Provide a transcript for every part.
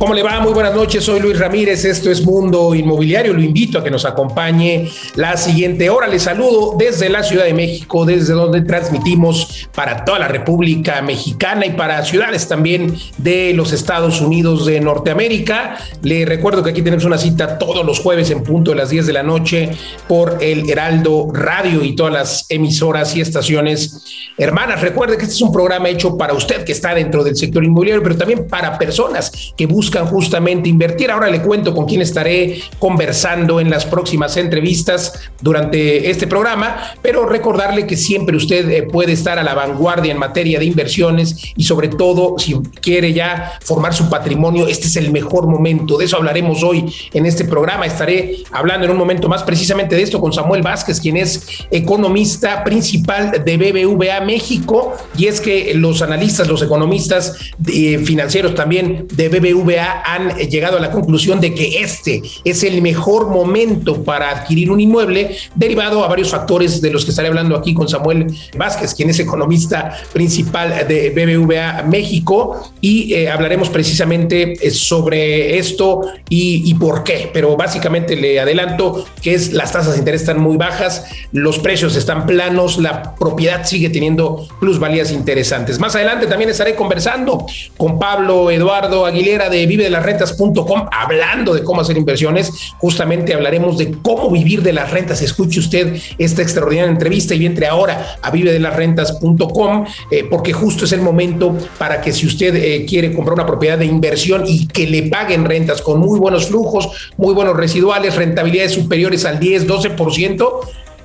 ¿Cómo le va? Muy buenas noches, soy Luis Ramírez, esto es Mundo Inmobiliario, lo invito a que nos acompañe la siguiente hora. Le saludo desde la Ciudad de México, desde donde transmitimos para toda la República Mexicana y para ciudades también de los Estados Unidos de Norteamérica. Le recuerdo que aquí tenemos una cita todos los jueves en punto de las 10 de la noche por el Heraldo Radio y todas las emisoras y estaciones hermanas. Recuerde que este es un programa hecho para usted que está dentro del sector inmobiliario, pero también para personas que buscan justamente invertir. Ahora le cuento con quién estaré conversando en las próximas entrevistas durante este programa, pero recordarle que siempre usted eh, puede estar a la vanguardia en materia de inversiones y sobre todo si quiere ya formar su patrimonio, este es el mejor momento. De eso hablaremos hoy en este programa. Estaré hablando en un momento más precisamente de esto con Samuel Vázquez, quien es economista principal de BBVA México. Y es que los analistas, los economistas eh, financieros también de BBVA han llegado a la conclusión de que este es el mejor momento para adquirir un inmueble, derivado a varios factores de los que estaré hablando aquí con Samuel Vázquez, quien es economista principal de BBVA México, y eh, hablaremos precisamente eh, sobre esto y, y por qué. Pero básicamente le adelanto que es las tasas de interés están muy bajas, los precios están planos, la propiedad sigue teniendo plusvalías interesantes. Más adelante también estaré conversando con Pablo Eduardo Aguilera de vive hablando de cómo hacer inversiones. Justamente hablaremos de cómo vivir de las rentas. Escuche usted esta extraordinaria entrevista y entre ahora a vive eh, porque justo es el momento para que si usted eh, quiere comprar una propiedad de inversión y que le paguen rentas con muy buenos flujos, muy buenos residuales, rentabilidades superiores al 10, 12%,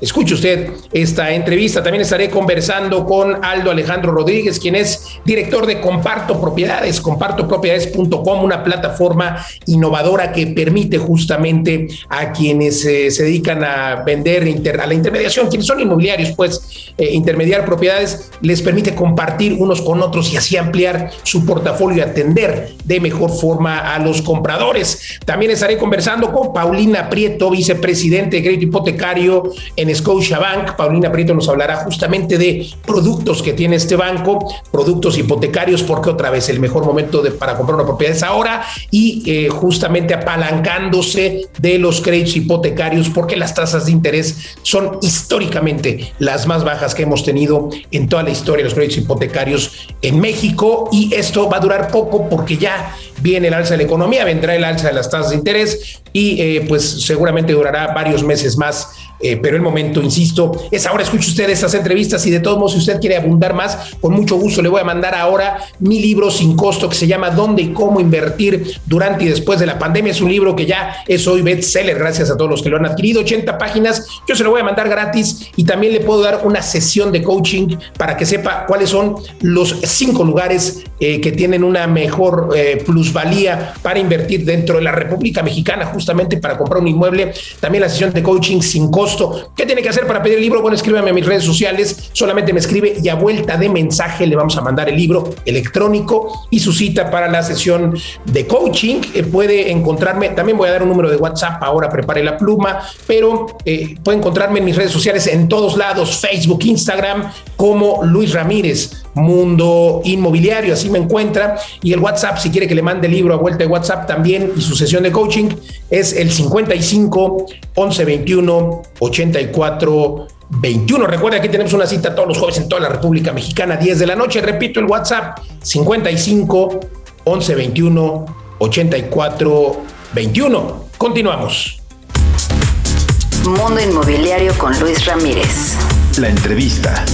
Escuche usted esta entrevista. También estaré conversando con Aldo Alejandro Rodríguez, quien es director de Comparto Propiedades, compartopropiedades.com, una plataforma innovadora que permite justamente a quienes eh, se dedican a vender a la intermediación, quienes son inmobiliarios, pues eh, intermediar propiedades, les permite compartir unos con otros y así ampliar su portafolio y atender de mejor forma a los compradores. También estaré conversando con Paulina Prieto, vicepresidente de crédito hipotecario en Scotiabank. Paulina Prieto nos hablará justamente de productos que tiene este banco, productos hipotecarios, porque otra vez el mejor momento para comprar una propiedad es ahora y eh, justamente apalancándose de los créditos hipotecarios, porque las tasas de interés son históricamente las más bajas que hemos tenido en toda la historia de los créditos hipotecarios en México y esto va a durar poco porque ya viene el alza de la economía, vendrá el alza de las tasas de interés y eh, pues seguramente durará varios meses más eh, pero el momento, insisto, es ahora. Escuche usted estas entrevistas y de todos modos, si usted quiere abundar más, con mucho gusto le voy a mandar ahora mi libro sin costo que se llama ¿Dónde y cómo invertir durante y después de la pandemia? Es un libro que ya es hoy bestseller, gracias a todos los que lo han adquirido. 80 páginas, yo se lo voy a mandar gratis y también le puedo dar una sesión de coaching para que sepa cuáles son los cinco lugares eh, que tienen una mejor eh, plusvalía para invertir dentro de la República Mexicana, justamente para comprar un inmueble. También la sesión de coaching sin costo ¿Qué tiene que hacer para pedir el libro? Bueno, escríbeme a mis redes sociales, solamente me escribe y a vuelta de mensaje le vamos a mandar el libro electrónico y su cita para la sesión de coaching. Eh, puede encontrarme, también voy a dar un número de WhatsApp, ahora prepare la pluma, pero eh, puede encontrarme en mis redes sociales en todos lados, Facebook, Instagram, como Luis Ramírez. Mundo Inmobiliario, así me encuentra. Y el WhatsApp, si quiere que le mande el libro a vuelta de WhatsApp también y su sesión de coaching, es el 55 11 21 84 21. Recuerda que tenemos una cita todos los jueves en toda la República Mexicana, 10 de la noche. Repito, el WhatsApp 55 11 21 84 21. Continuamos. Mundo Inmobiliario con Luis Ramírez. La entrevista.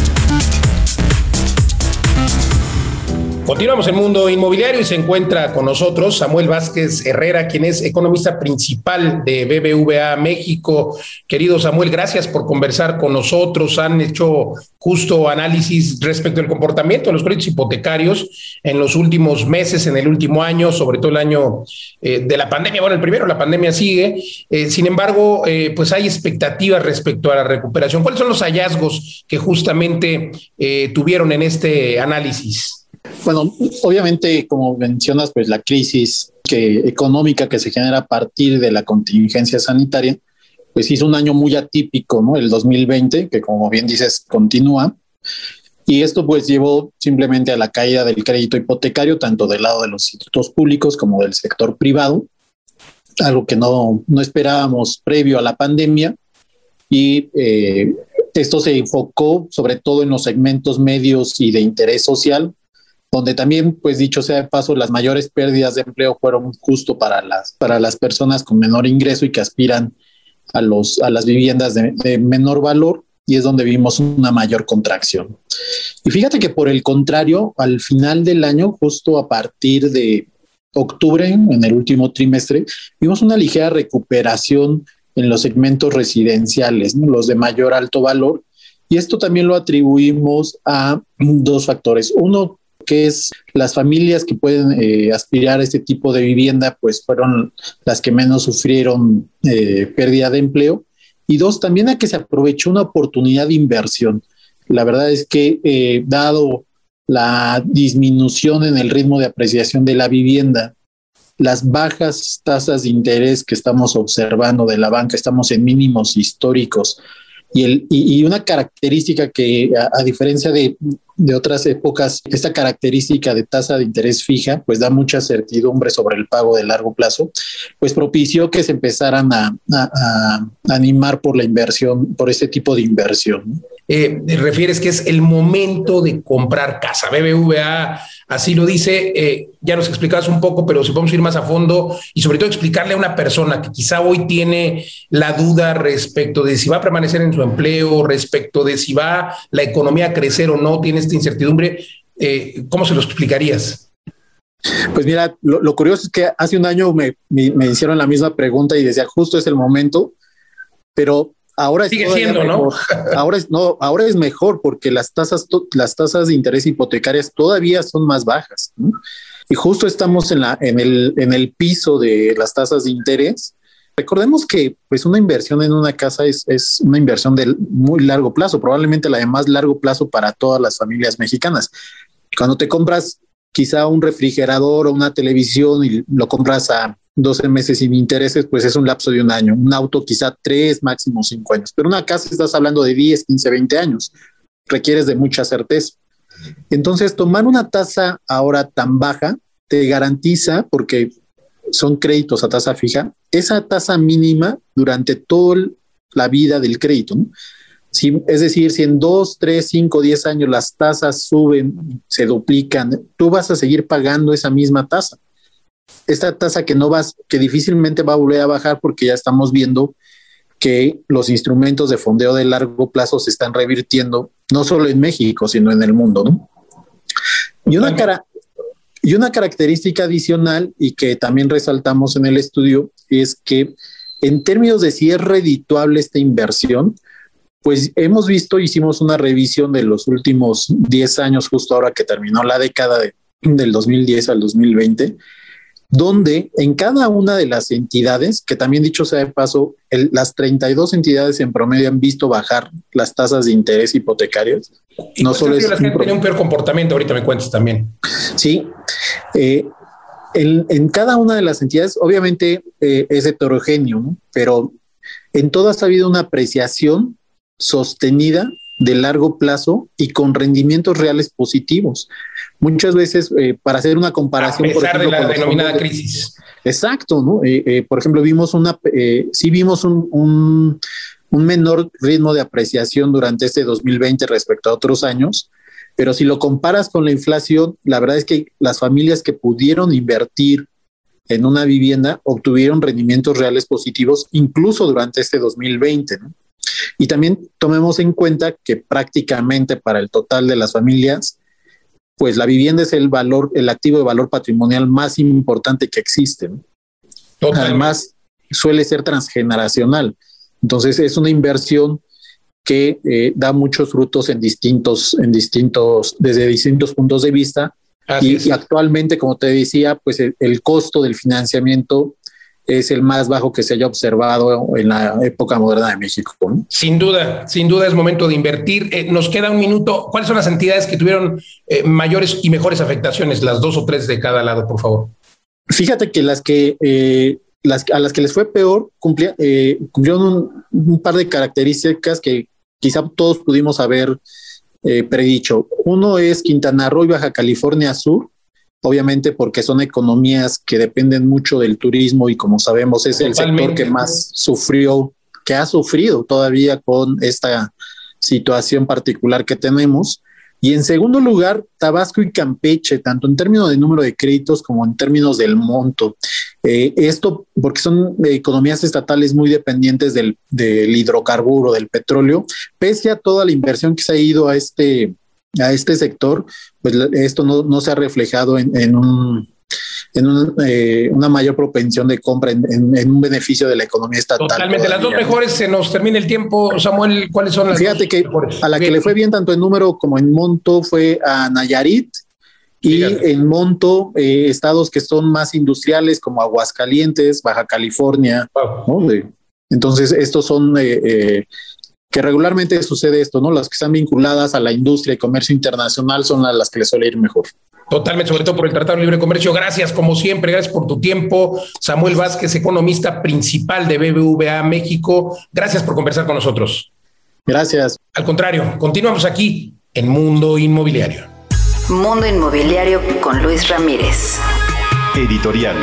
Continuamos en Mundo Inmobiliario y se encuentra con nosotros Samuel Vázquez Herrera, quien es economista principal de BBVA México. Querido Samuel, gracias por conversar con nosotros. Han hecho justo análisis respecto al comportamiento de los créditos hipotecarios en los últimos meses, en el último año, sobre todo el año eh, de la pandemia. Bueno, el primero, la pandemia sigue. Eh, sin embargo, eh, pues hay expectativas respecto a la recuperación. ¿Cuáles son los hallazgos que justamente tuvieron en este análisis? Bueno, obviamente, como mencionas, pues la crisis económica que se genera a partir de la contingencia sanitaria, pues hizo un año muy atípico, ¿no? El 2020, que como bien dices, continúa. Y esto pues llevó simplemente a la caída del crédito hipotecario, tanto del lado de los institutos públicos como del sector privado, algo que no, no esperábamos previo a la pandemia. Y eh, esto se enfocó sobre todo en los segmentos medios y de interés social, donde también, pues dicho sea de paso, las mayores pérdidas de empleo fueron justo para las, para las personas con menor ingreso y que aspiran a, los, a las viviendas de, de menor valor y es donde vimos una mayor contracción. Y fíjate que por el contrario, al final del año, justo a partir de octubre, en el último trimestre, vimos una ligera recuperación en los segmentos residenciales, los de mayor alto valor. Y esto también lo atribuimos a dos factores. Uno, que es las familias que pueden eh, aspirar a este tipo de vivienda, pues fueron las que menos sufrieron eh, pérdida de empleo. Y dos, también a que se aprovechó una oportunidad de inversión. La verdad es que, eh, dado la disminución en el ritmo de apreciación de la vivienda, las bajas tasas de interés que estamos observando de la banca, estamos en mínimos históricos. Y, el, y, una característica que, a, diferencia de, otras épocas, esta característica de tasa de interés fija, pues da mucha certidumbre sobre el pago de largo plazo, pues propició que se empezaran a, a, a animar por la inversión, por este tipo de inversión eh, refieres que es el momento de comprar casa. BBVA así lo dice. Eh, ya nos explicabas un poco, pero si podemos ir más a fondo y sobre todo explicarle a una persona que quizá hoy tiene la duda respecto de si va a permanecer en su empleo, respecto de si va la economía a crecer o no, tiene esta incertidumbre, eh, ¿cómo se lo explicarías? Pues mira, lo, curioso es que hace un año me, me, hicieron la misma pregunta y decía, justo es el momento, pero Ahora sigue siendo, ¿no? Ahora es no, ahora es mejor porque las tasas, las tasas de interés hipotecarias todavía son más bajas. Y justo estamos en la, en el, en el piso de las tasas de interés. Recordemos que pues una inversión en una casa es, es una inversión de muy largo plazo, probablemente la de más largo plazo para todas las familias mexicanas. Cuando te compras quizá un refrigerador o una televisión y lo compras a 12 meses sin intereses, pues es un lapso de un año. Un auto quizá tres, máximo cinco años. Pero una casa estás hablando de 10, 15, 20 años. Requieres de mucha certeza. Entonces, tomar una tasa ahora tan baja te garantiza, porque son créditos a tasa fija, esa tasa mínima durante toda la vida del crédito. Es decir, si en dos, tres, cinco, diez años las tasas suben, se duplican, tú vas a seguir pagando esa misma tasa esta tasa que no vas, que difícilmente va a volver a bajar porque ya estamos viendo que los instrumentos de fondeo de largo plazo se están revirtiendo, no solo en México, sino en el mundo. ¿no? Y, una cara, y una característica adicional y que también resaltamos en el estudio es que en términos de si es redituable esta inversión, pues hemos visto, hicimos una revisión de los últimos 10 años, justo ahora que terminó la década de, del 2010 al 2020, donde en cada una de las entidades, que también dicho sea de paso, las 32 entidades en promedio han visto bajar las tasas de interés hipotecarios. no solo es... un, un peor comportamiento, ahorita me cuentas también. Sí. Eh, en, cada una de las entidades, obviamente eh, es heterogéneo, pero en todas ha habido una apreciación sostenida de largo plazo y con rendimientos reales positivos. Muchas veces, eh, para hacer una comparación. A pesar de la denominada crisis. Exacto, ¿no? Eh, eh, por ejemplo, vimos una, sí vimos un, un, un, menor ritmo de apreciación durante este 2020 respecto a otros años, pero si lo comparas con la inflación, la verdad es que las familias que pudieron invertir en una vivienda obtuvieron rendimientos reales positivos incluso durante este 2020, ¿no? Y también tomemos en cuenta que prácticamente para el total de las familias, pues la vivienda es el valor, el activo de valor patrimonial más importante que existe. Además, suele ser transgeneracional. Entonces, es una inversión que eh, da muchos frutos en distintos, en distintos, desde distintos puntos de vista. Y, actualmente, como te decía, pues el, costo del financiamiento es el más bajo que se haya observado en la época moderna de México. Sin duda, sin duda es momento de invertir. Eh, nos queda un minuto. ¿Cuáles son las entidades que tuvieron eh, mayores y mejores afectaciones? Las dos o tres de cada lado, por favor. Fíjate que las que eh, las, a las que les fue peor cumplía, cumplieron un, par de características que quizá todos pudimos haber predicho. Uno es Quintana Roo y Baja California Sur, obviamente porque son economías que dependen mucho del turismo y como sabemos es el sector que más sufrió, que ha sufrido todavía con esta situación particular que tenemos. Y en segundo lugar, Tabasco y Campeche, tanto en términos de número de créditos como en términos del monto. Eh, esto porque son economías estatales muy dependientes del, del, hidrocarburo, del petróleo, pese a toda la inversión que se ha ido a este, a este sector, pues esto no, no se ha reflejado en, en un en eh, una mayor propensión de compra en, en, un beneficio de la economía estatal. Totalmente. Las dos mejores, se nos termina el tiempo. Samuel, ¿cuáles son las Fíjate que a la que le fue bien tanto en número como en monto fue a Nayarit y en monto eh, estados que son más industriales como Aguascalientes, Baja California. Entonces, estos son eh, que regularmente sucede esto, ¿no? Las que están vinculadas a la industria y comercio internacional son las que les suele ir mejor. Totalmente, sobre todo por el Tratado de Libre Comercio. Gracias, como siempre, gracias por tu tiempo. Samuel Vázquez, economista principal de BBVA México. Gracias por conversar con nosotros. Gracias. Al contrario, continuamos aquí en Mundo Inmobiliario. Mundo Inmobiliario con Luis Ramírez. Editorial.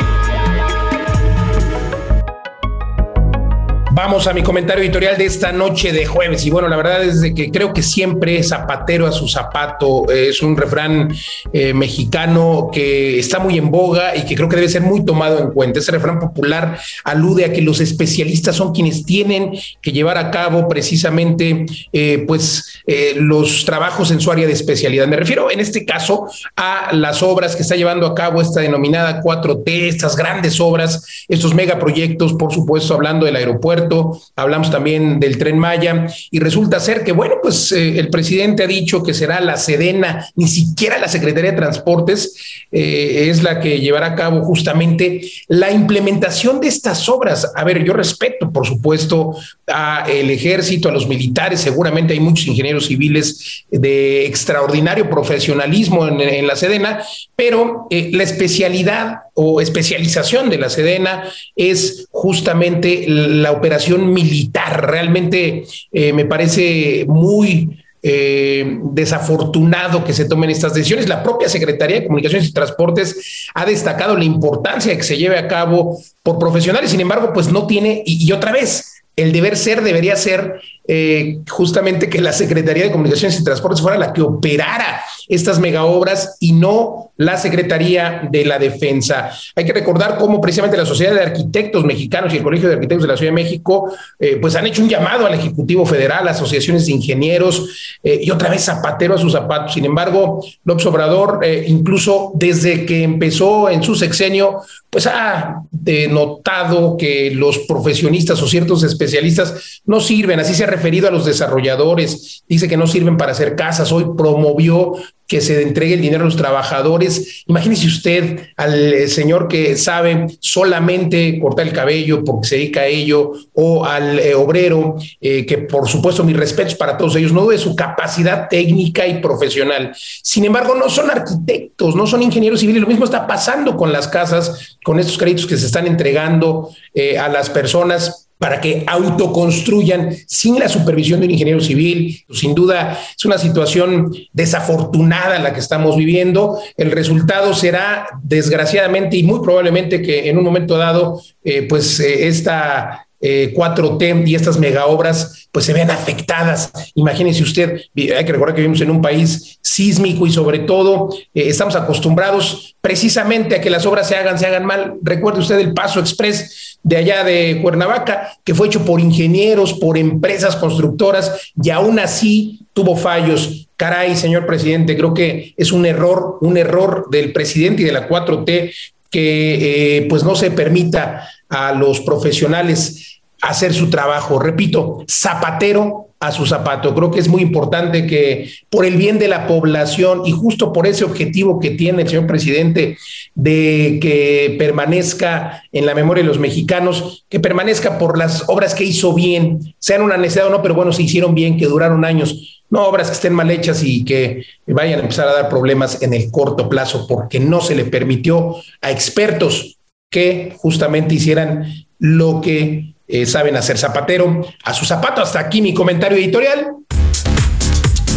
Vamos a mi comentario editorial de esta noche de jueves. Y bueno, la verdad es que creo que siempre zapatero a su zapato es un refrán eh, mexicano que está muy en boga y que creo que debe ser muy tomado en cuenta. Ese refrán popular alude a que los especialistas son quienes tienen que llevar a cabo precisamente eh, pues eh, los trabajos en su área de especialidad. Me refiero en este caso a las obras que está llevando a cabo esta denominada 4T, estas grandes obras, estos megaproyectos, por supuesto, hablando del aeropuerto hablamos también del tren Maya, y resulta ser que, bueno, pues eh, el presidente ha dicho que será la Sedena, ni siquiera la Secretaría de Transportes eh, es la que llevará a cabo justamente la implementación de estas obras. A ver, yo respeto, por supuesto, al ejército, a los militares, seguramente hay muchos ingenieros civiles de extraordinario profesionalismo en, la Sedena, pero eh, la especialidad o especialización de la Sedena es justamente la operación militar. Realmente eh, me parece muy eh, desafortunado que se tomen estas decisiones. La propia Secretaría de Comunicaciones y Transportes ha destacado la importancia de que se lleve a cabo por profesionales, sin embargo, pues no tiene, y otra vez, el deber ser debería ser eh, justamente que la Secretaría de Comunicaciones y Transportes fuera la que operara estas megaobras y no la Secretaría de la Defensa. Hay que recordar cómo precisamente la Sociedad de Arquitectos Mexicanos y el Colegio de Arquitectos de la Ciudad de México eh, pues han hecho un llamado al Ejecutivo Federal, asociaciones de ingenieros eh, y otra vez zapatero a sus zapatos. Sin embargo, López Obrador, incluso desde que empezó en su sexenio, pues ha denotado que los profesionistas o ciertos especialistas no sirven, así se ha referido a los desarrolladores, dice que no sirven para hacer casas, hoy promovió que se entregue el dinero a los trabajadores. Imagínese usted al eh, señor que sabe solamente cortar el cabello porque se dedica a ello, o al eh, obrero, eh, que por supuesto mis respetos para todos ellos, no de su capacidad técnica y profesional. Sin embargo, no son arquitectos, no son ingenieros civiles. Lo mismo está pasando con las casas, con estos créditos que se están entregando a las personas para que autoconstruyan sin la supervisión de un ingeniero civil. Sin duda es una situación desafortunada la que estamos viviendo. El resultado será, desgraciadamente y muy probablemente que en un momento dado, eh, pues eh, esta 4T eh, y estas mega obras pues se vean afectadas. Imagínense usted, hay que recordar que vivimos en un país sísmico y sobre todo estamos acostumbrados precisamente a que las obras se hagan, se hagan mal. Recuerde usted el Paso Express de allá de Cuernavaca, que fue hecho por ingenieros, por empresas constructoras, y aún así tuvo fallos. Caray, señor presidente, creo que es un error, un error del presidente y de la 4T que eh, pues no se permita a los profesionales hacer su trabajo. Repito, zapatero a su zapato. Creo que es muy importante que por el bien de la población y justo por ese objetivo que tiene el señor presidente de que permanezca en la memoria de los mexicanos, que permanezca por las obras que hizo bien, sean una necesidad o no, pero bueno, se hicieron bien, que duraron años, no obras que estén mal hechas y que vayan a empezar a dar problemas en el corto plazo, porque no se le permitió a expertos que justamente hicieran lo que eh, saben hacer zapatero a su zapato. Hasta aquí mi comentario editorial.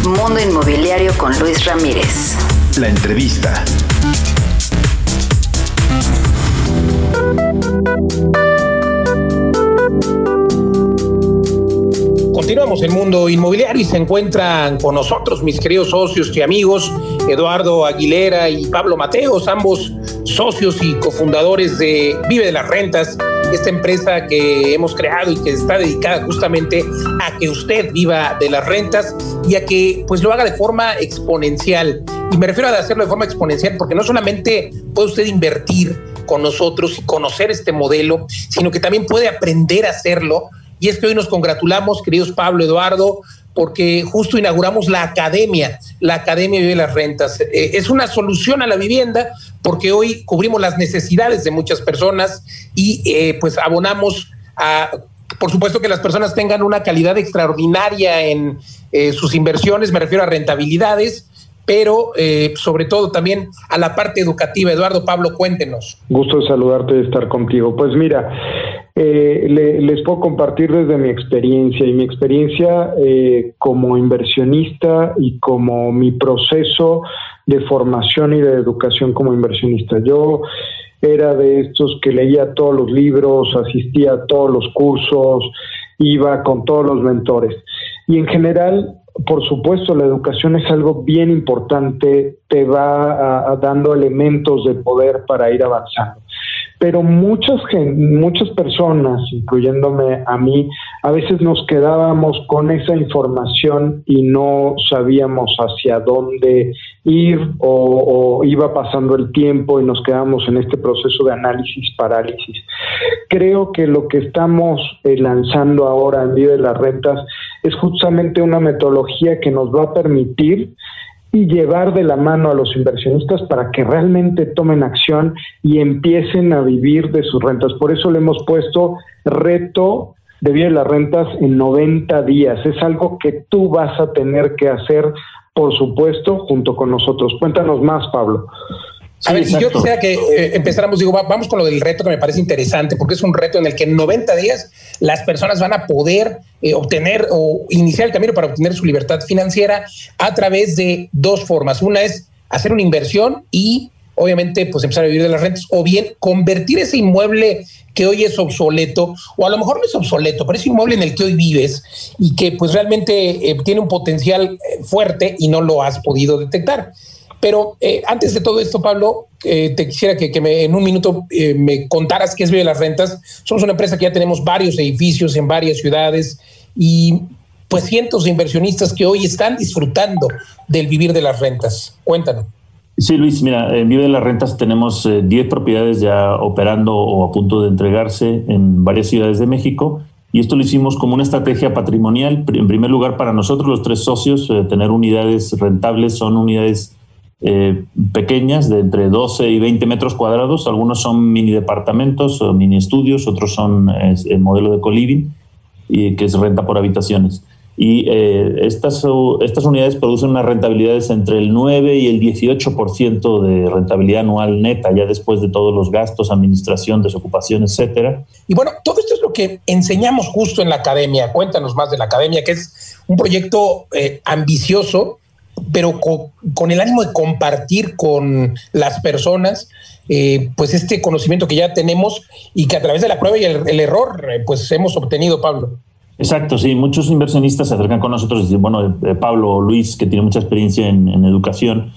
Mundo Inmobiliario con Luis Ramírez. La entrevista. Continuamos en Mundo Inmobiliario y se encuentran con nosotros mis queridos socios y amigos Eduardo Aguilera y Pablo Mateos, ambos socios y cofundadores de Vive de las Rentas, esta empresa que hemos creado y que está dedicada justamente a que usted viva de las rentas y a que pues lo haga de forma exponencial. Y me refiero a hacerlo de forma exponencial porque no solamente puede usted invertir con nosotros y conocer este modelo, sino que también puede aprender a hacerlo. Y es que hoy nos congratulamos, queridos Pablo, Eduardo, porque justo inauguramos la academia, la Academia de las Rentas. Eh, es una solución a la vivienda porque hoy cubrimos las necesidades de muchas personas y eh, pues abonamos a, por supuesto que las personas tengan una calidad extraordinaria en eh, sus inversiones, me refiero a rentabilidades, pero sobre todo también a la parte educativa. Eduardo Pablo, cuéntenos. Gusto de saludarte y estar contigo. Pues mira, eh, les puedo compartir desde mi experiencia y mi experiencia eh, como inversionista y como mi proceso de formación y de educación como inversionista. Yo era de estos que leía todos los libros, asistía a todos los cursos, iba con todos los mentores. Y en general, por supuesto, la educación es algo bien importante, te va dando elementos de poder para ir avanzando pero muchas, muchas personas, incluyéndome a mí, a veces nos quedábamos con esa información y no sabíamos hacia dónde ir o, iba pasando el tiempo y nos quedamos en este proceso de análisis parálisis. Creo que lo que estamos eh, lanzando ahora en Vida de las Rentas es justamente una metodología que nos va a permitir y llevar de la mano a los inversionistas para que realmente tomen acción y empiecen a vivir de sus rentas. Por eso le hemos puesto reto de de las rentas en 90 días. Es algo que tú vas a tener que hacer, por supuesto, junto con nosotros. Cuéntanos más, Pablo. A ver, si yo quisiera que eh, empezáramos, digo, vamos con lo del reto que me parece interesante, porque es un reto en el que en 90 días las personas van a poder eh, obtener o iniciar el camino para obtener su libertad financiera a través de dos formas. Una es hacer una inversión y obviamente pues empezar a vivir de las rentas o bien convertir ese inmueble que hoy es obsoleto o a lo mejor no es obsoleto, pero es inmueble en el que hoy vives y que pues realmente eh, tiene un potencial fuerte y no lo has podido detectar. Pero eh, antes de todo esto, Pablo, eh, te quisiera que, me, en un minuto eh, me contaras qué es Vive las Rentas. Somos una empresa que ya tenemos varios edificios en varias ciudades y pues cientos de inversionistas que hoy están disfrutando del vivir de las rentas. Cuéntanos. Sí, Luis, mira, en Vive de las Rentas tenemos 10 propiedades ya operando o a punto de entregarse en varias ciudades de México. Y esto lo hicimos como una estrategia patrimonial. En primer lugar, para nosotros, los tres socios, tener unidades rentables son unidades eh, pequeñas de entre 12 y 20 metros cuadrados. Algunos son mini departamentos o mini estudios, otros son el modelo de co-living, y que es renta por habitaciones. Y eh, estas, estas unidades producen unas rentabilidades entre el 9 y el 18% de rentabilidad anual neta, ya después de todos los gastos, administración, desocupación, etcétera. Y bueno, todo esto es lo que enseñamos justo en la academia. Cuéntanos más de la academia, que es un proyecto eh, ambicioso pero con, el ánimo de compartir con las personas eh, pues este conocimiento que ya tenemos y que a través de la prueba y el, error eh, pues hemos obtenido, Pablo. Exacto, sí, muchos inversionistas se acercan con nosotros y dicen, bueno, eh, Pablo o Luis, que tiene mucha experiencia en, educación,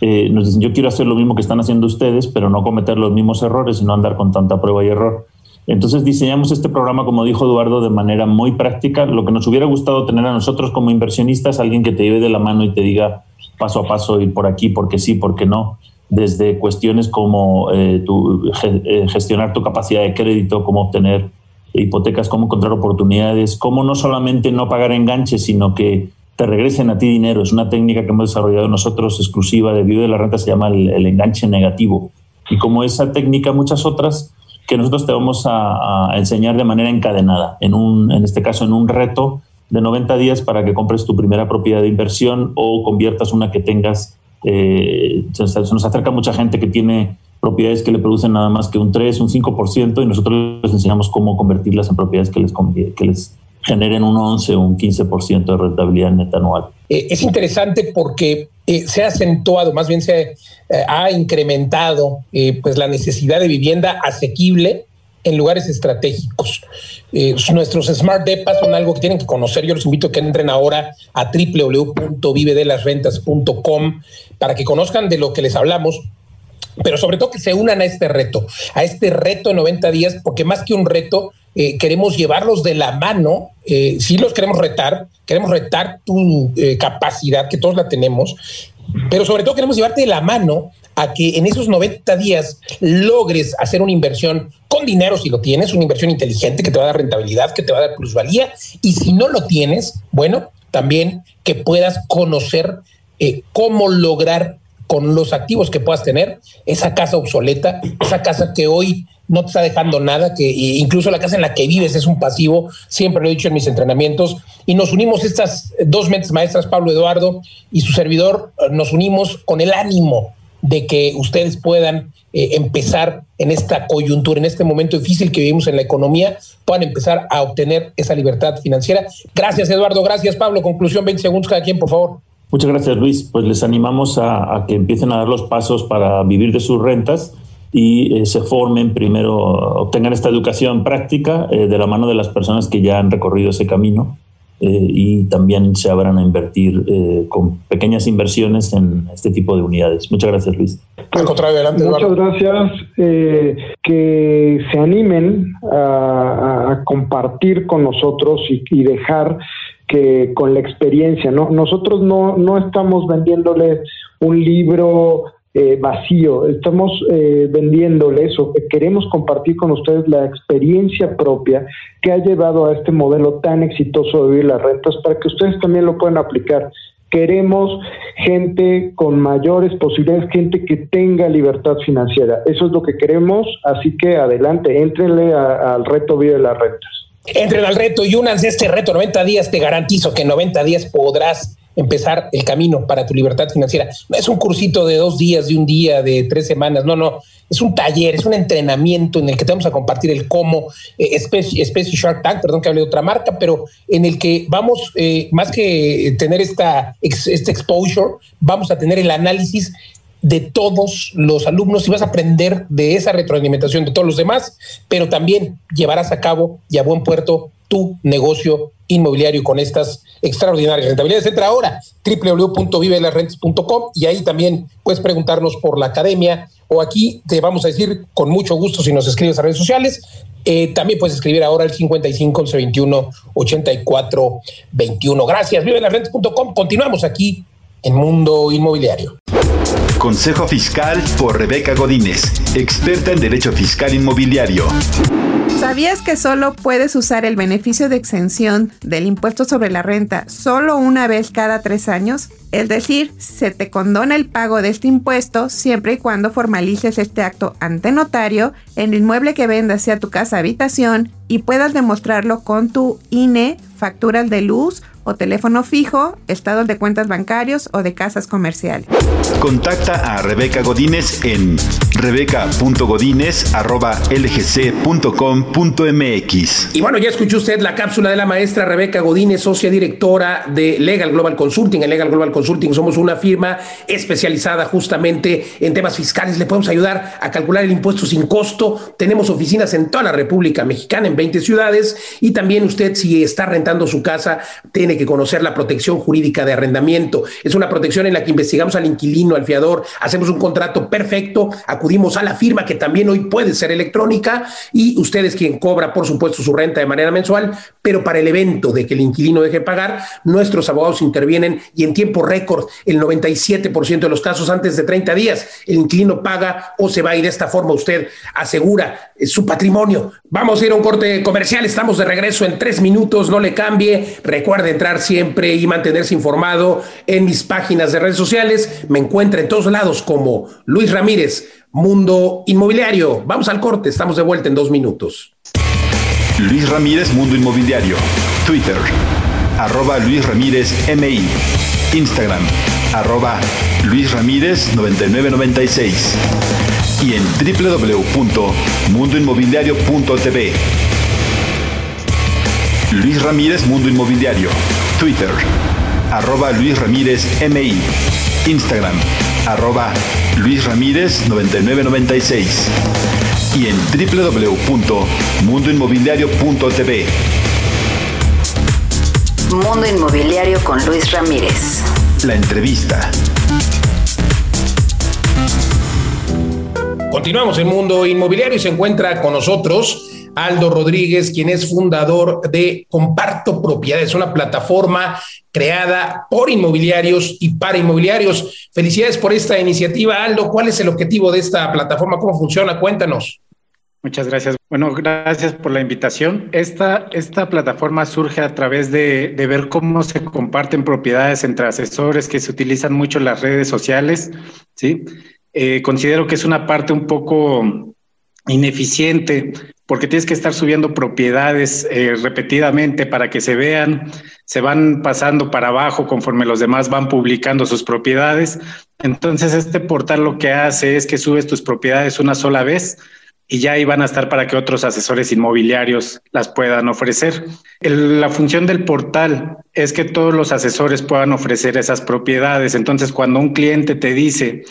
nos dicen, yo quiero hacer lo mismo que están haciendo ustedes, pero no cometer los mismos errores y no andar con tanta prueba y error. Entonces diseñamos este programa, como dijo Eduardo, de manera muy práctica. Lo que nos hubiera gustado tener a nosotros como inversionistas, alguien que te lleve de la mano y te diga paso a paso ir por aquí, porque sí, porque no, desde cuestiones como eh, eh, gestionar tu capacidad de crédito, cómo obtener hipotecas, cómo encontrar oportunidades, cómo no solamente no pagar enganches, sino que te regresen a ti dinero. Es una técnica que hemos desarrollado nosotros exclusiva de Vivo de la Renta, se llama el, enganche negativo. Y como esa técnica, muchas otras que nosotros te vamos a, enseñar de manera encadenada, en, un, en este caso en un reto de 90 días para que compres tu primera propiedad de inversión o conviertas una que tengas. Eh, se, nos acerca mucha gente que tiene propiedades que le producen nada más que un 3, un 5% y nosotros les enseñamos cómo convertirlas en propiedades que les, que les generen un 11 o un 15% de rentabilidad neta anual. Eh, es interesante porque eh, se ha acentuado, más bien se ha incrementado pues la necesidad de vivienda asequible en lugares estratégicos. Eh, nuestros Smart Depas son algo que tienen que conocer. Yo los invito a que entren ahora a www.vivedelasrentas.com para que conozcan de lo que les hablamos, pero sobre todo que se unan a este reto, a este reto de 90 días, porque más que un reto, eh, queremos llevarlos de la mano, eh, sí los queremos retar, queremos retar tu capacidad, que todos la tenemos, pero sobre todo queremos llevarte de la mano a que en esos 90 días logres hacer una inversión con dinero si lo tienes, una inversión inteligente que te va a dar rentabilidad, que te va a dar plusvalía. Y si no lo tienes, bueno, también que puedas conocer eh, cómo lograr con los activos que puedas tener esa casa obsoleta, esa casa que hoy no te está dejando nada, que incluso la casa en la que vives es un pasivo, siempre lo he dicho en mis entrenamientos, y nos unimos estas dos mentes maestras, Pablo Eduardo y su servidor, nos unimos con el ánimo de que ustedes puedan eh, empezar en esta coyuntura, en este momento difícil que vivimos en la economía, puedan empezar a obtener esa libertad financiera. Gracias, Eduardo. Gracias, Pablo. Conclusión, 20 segundos cada quien, por favor. Muchas gracias, Luis. Pues les animamos a, que empiecen a dar los pasos para vivir de sus rentas y eh, se formen primero, obtengan esta educación práctica eh, de la mano de las personas que ya han recorrido ese camino eh, y también se abran a invertir eh, con pequeñas inversiones en este tipo de unidades. Muchas gracias, Luis. Muchas gracias. Eh, que se animen a, compartir con nosotros y, dejar que con la experiencia, ¿no? Nosotros no, no estamos vendiéndole un libro eh, vacío. Estamos eh, vendiéndole eso. Queremos compartir con ustedes la experiencia propia que ha llevado a este modelo tan exitoso de vivir las rentas para que ustedes también lo puedan aplicar. Queremos gente con mayores posibilidades, gente que tenga libertad financiera. Eso es lo que queremos, así que adelante, entrenle al reto Vive las Rentas. Entren al reto y únanse a este reto 90 días. Te garantizo que en 90 días podrás empezar el camino para tu libertad financiera. No es un cursito de dos días, de un día, de tres semanas, no, no. Es un taller, es un entrenamiento en el que te vamos a compartir el cómo, eh, especie, Shark Tank, perdón que hable de otra marca, pero en el que vamos, eh, más que tener esta, este exposure, vamos a tener el análisis de todos los alumnos y vas a aprender de esa retroalimentación de todos los demás, pero también llevarás a cabo y a buen puerto tu negocio inmobiliario con estas extraordinarias rentabilidades. Entra ahora www.vivelasrentas.com y ahí también puedes preguntarnos por la academia o aquí te vamos a decir con mucho gusto si nos escribes a redes sociales. Eh, también puedes escribir ahora al 55 11 21 84 21. Gracias, vivelasrentas.com. Continuamos aquí en Mundo Inmobiliario. Consejo Fiscal por Rebeca Godínez, experta en Derecho Fiscal Inmobiliario. ¿Sabías que solo puedes usar el beneficio de exención del impuesto sobre la renta solo una vez cada tres años? Es decir, se te condona el pago de este impuesto siempre y cuando formalices este acto ante notario en el inmueble que vendas sea tu casa habitación y puedas demostrarlo con tu INE, facturas de luz o teléfono fijo, estados de cuentas bancarios o de casas comerciales. Contacta a Rebeca Godínez en rebeca.godínez.lgc.com.mx. Y bueno, ya escuchó usted la cápsula de la maestra Rebeca Godínez, socia directora de Legal Global Consulting. En Legal Global Consulting somos una firma especializada justamente en temas fiscales. Le podemos ayudar a calcular el impuesto sin costo. Tenemos oficinas en toda la República Mexicana, en 20 ciudades. Y también usted, si está rentando su casa tiene que conocer la protección jurídica de arrendamiento. Es una protección en la que investigamos al inquilino, al fiador, hacemos un contrato perfecto, acudimos a la firma que también hoy puede ser electrónica y ustedes quien cobra, por supuesto, su renta de manera mensual, pero para el evento de que el inquilino deje pagar, nuestros abogados intervienen y en tiempo récord, el 97% de los casos antes de 30 días, el inquilino paga o se va y de esta forma usted asegura eh, su patrimonio. Vamos a ir a un corte comercial, estamos de regreso en tres minutos, no le cambie, recuerde entrar siempre y mantenerse informado en mis páginas de redes sociales, me encuentra en todos lados como Luis Ramírez, Mundo Inmobiliario. Vamos al corte, estamos de vuelta en dos minutos. Luis Ramírez, Mundo Inmobiliario, Twitter, arroba Luis Ramírez MI, Instagram, arroba Luis Ramírez 9996 y en www.mundoinmobiliario.tv. Luis Ramírez Mundo Inmobiliario, Twitter, arroba Luis Ramírez MI, Instagram, arroba Luis Ramírez 9996 y en www.mundoinmobiliario.tv. Mundo Inmobiliario con Luis Ramírez. La entrevista. Continuamos en Mundo Inmobiliario y se encuentra con nosotros Aldo Rodríguez, quien es fundador de Comparto Propiedades, una plataforma creada por inmobiliarios y para inmobiliarios. Felicidades por esta iniciativa, Aldo. ¿Cuál es el objetivo de esta plataforma? ¿Cómo funciona? Cuéntanos. Muchas gracias. Bueno, gracias por la invitación. Esta, esta plataforma surge a través de, ver cómo se comparten propiedades entre asesores que se utilizan mucho en las redes sociales. ¿sí? Eh, considero que es una parte un poco ineficiente porque tienes que estar subiendo propiedades eh, repetidamente para que se vean, se van pasando para abajo conforme los demás van publicando sus propiedades. Entonces este portal lo que hace es que subes tus propiedades una sola vez y ya ahí van a estar para que otros asesores inmobiliarios las puedan ofrecer. la función del portal es que todos los asesores puedan ofrecer esas propiedades. Entonces, cuando un cliente te dice,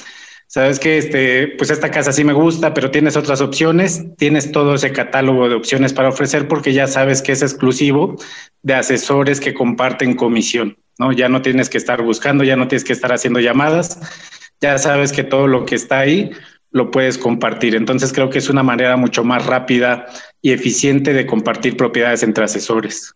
sabes que este, pues esta casa sí me gusta, pero tienes otras opciones, tienes todo ese catálogo de opciones para ofrecer porque ya sabes que es exclusivo de asesores que comparten comisión, ¿no? Ya no tienes que estar buscando, ya no tienes que estar haciendo llamadas, ya sabes que todo lo que está ahí lo puedes compartir. Entonces creo que es una manera mucho más rápida y eficiente de compartir propiedades entre asesores.